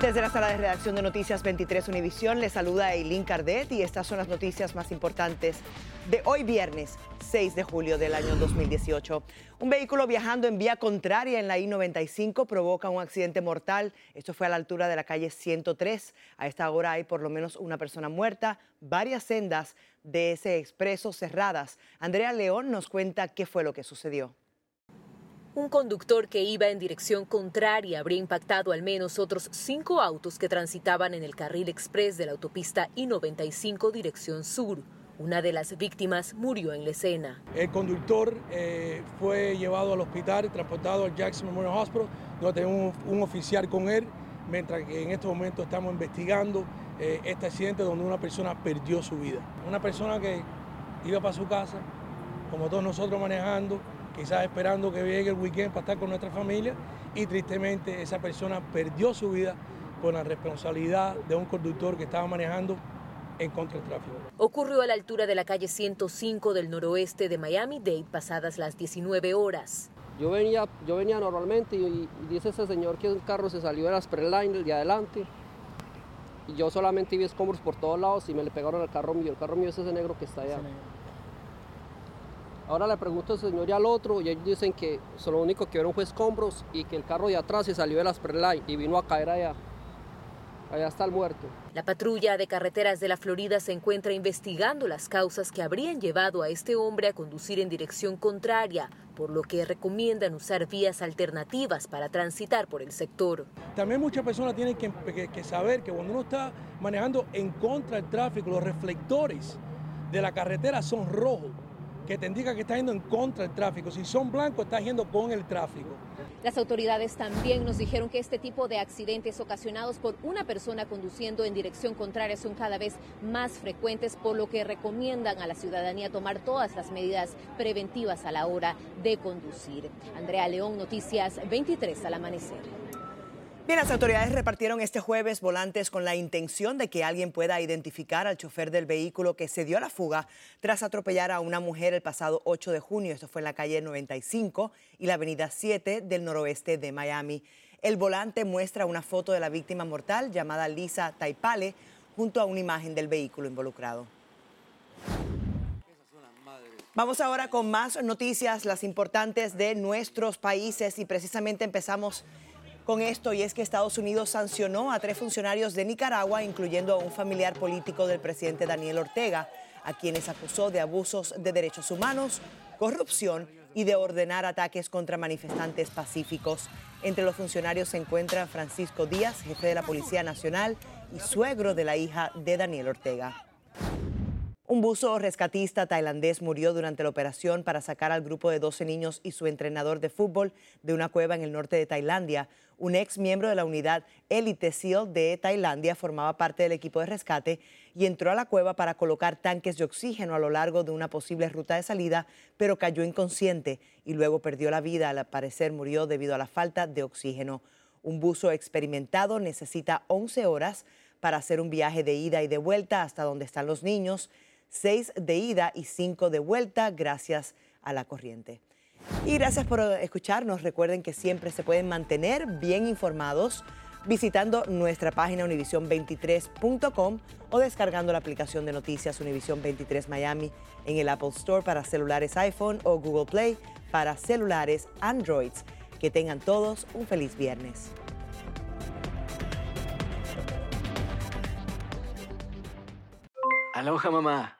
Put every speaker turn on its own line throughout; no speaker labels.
Desde la sala de redacción de Noticias 23 Univisión les saluda Eileen Cardet y estas son las noticias más importantes de hoy viernes 6 de julio del año 2018. Un vehículo viajando en vía contraria en la I-95 provoca un accidente mortal. Esto fue a la altura de la calle 103. A esta hora hay por lo menos una persona muerta, varias sendas de ese expreso cerradas. Andrea León nos cuenta qué fue lo que sucedió.
Un conductor que iba en dirección contraria habría impactado al menos otros cinco autos que transitaban en el carril express de la autopista I-95 dirección sur. Una de las víctimas murió en la escena.
El conductor eh, fue llevado al hospital, transportado al Jackson Memorial Hospital, donde tenemos un, oficial con él, mientras que en estos momentos estamos investigando eh, este accidente donde una persona perdió su vida. Una persona que iba para su casa, como todos nosotros manejando, quizás esperando que llegue el weekend para estar con nuestra familia y tristemente esa persona perdió su vida con la responsabilidad de un conductor que estaba manejando en contra del tráfico.
Ocurrió a la altura de la calle 105 del noroeste de Miami-Dade pasadas las 19 horas.
Yo venía, yo venía normalmente y, y dice ese señor que un carro se salió de la Spreadline, el de adelante. Y yo solamente vi escombros por todos lados y me le pegaron al carro mío. El carro mío es ese negro que está allá. Ahora le pregunto al señor y al otro y ellos dicen que so, lo único que vieron fue escombros y que el carro de atrás se salió de la Spreadline y vino a caer allá. Allá está el muerto.
La patrulla de carreteras de la Florida se encuentra investigando las causas que habrían llevado a este hombre a conducir en dirección contraria, por lo que recomiendan usar vías alternativas para transitar por el sector.
También muchas personas tienen que, que- que saber que cuando uno está manejando en contra del tráfico, los reflectores de la carretera son rojos, que te indica que estás yendo en contra del tráfico. Si son blancos, estás yendo con el tráfico.
Las autoridades también nos dijeron que este tipo de accidentes ocasionados por una persona conduciendo en dirección contraria son cada vez más frecuentes, por lo que recomiendan a la ciudadanía tomar todas las medidas preventivas a la hora de conducir. Andrea León, Noticias 23 al amanecer.
Bien, las autoridades repartieron este jueves volantes con la intención de que alguien pueda identificar al chofer del vehículo que se dio a la fuga tras atropellar a una mujer el pasado 8 de junio. Esto fue en la calle 95 y la avenida 7 del noroeste de Miami. El volante muestra una foto de la víctima mortal llamada Lisa Taipale junto a una imagen del vehículo involucrado. Vamos ahora con más noticias, las importantes de nuestros países y precisamente empezamos con esto y es que Estados Unidos sancionó a tres funcionarios de Nicaragua, incluyendo a un familiar político del presidente Daniel Ortega, a quienes acusó de abusos de derechos humanos, corrupción y de ordenar ataques contra manifestantes pacíficos. Entre los funcionarios se encuentran Francisco Díaz, jefe de la Policía Nacional y suegro de la hija de Daniel Ortega. Un buzo rescatista tailandés murió durante la operación para sacar al grupo de 12 niños y su entrenador de fútbol de una cueva en el norte de Tailandia. Un ex miembro de la unidad Elite SEAL de Tailandia formaba parte del equipo de rescate y entró a la cueva para colocar tanques de oxígeno a lo largo de una posible ruta de salida, pero cayó inconsciente y luego perdió la vida. Al parecer murió debido a la falta de oxígeno. Un buzo experimentado necesita 11 horas para hacer un viaje de ida y de vuelta hasta donde están los niños seis de ida y cinco de vuelta gracias a la corriente. Y gracias por escucharnos. Recuerden que siempre se pueden mantener bien informados visitando nuestra página univision23.com o descargando la aplicación de noticias Univision 23 Miami en el Apple Store para celulares iPhone o Google Play para celulares Androids. Que tengan todos un feliz viernes.
Aloha mamá.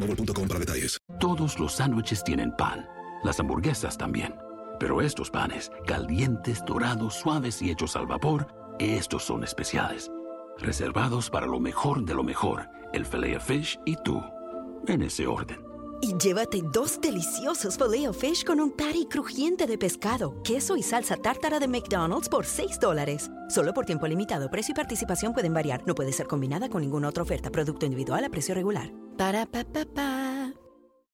para detalles.
Todos los sándwiches tienen pan. Las hamburguesas también. Pero estos panes, calientes, dorados, suaves y hechos al vapor, estos son especiales. Reservados para lo mejor de lo mejor, el filet fish y tú. En ese orden.
Y llévate dos deliciosos filet fish con un patty crujiente de pescado, queso y salsa tártara de McDonald's por 6 dólares. Solo por tiempo limitado. Precio y participación pueden variar. No puede ser combinada con ninguna otra oferta. Producto individual a precio regular. Para pa pa pa.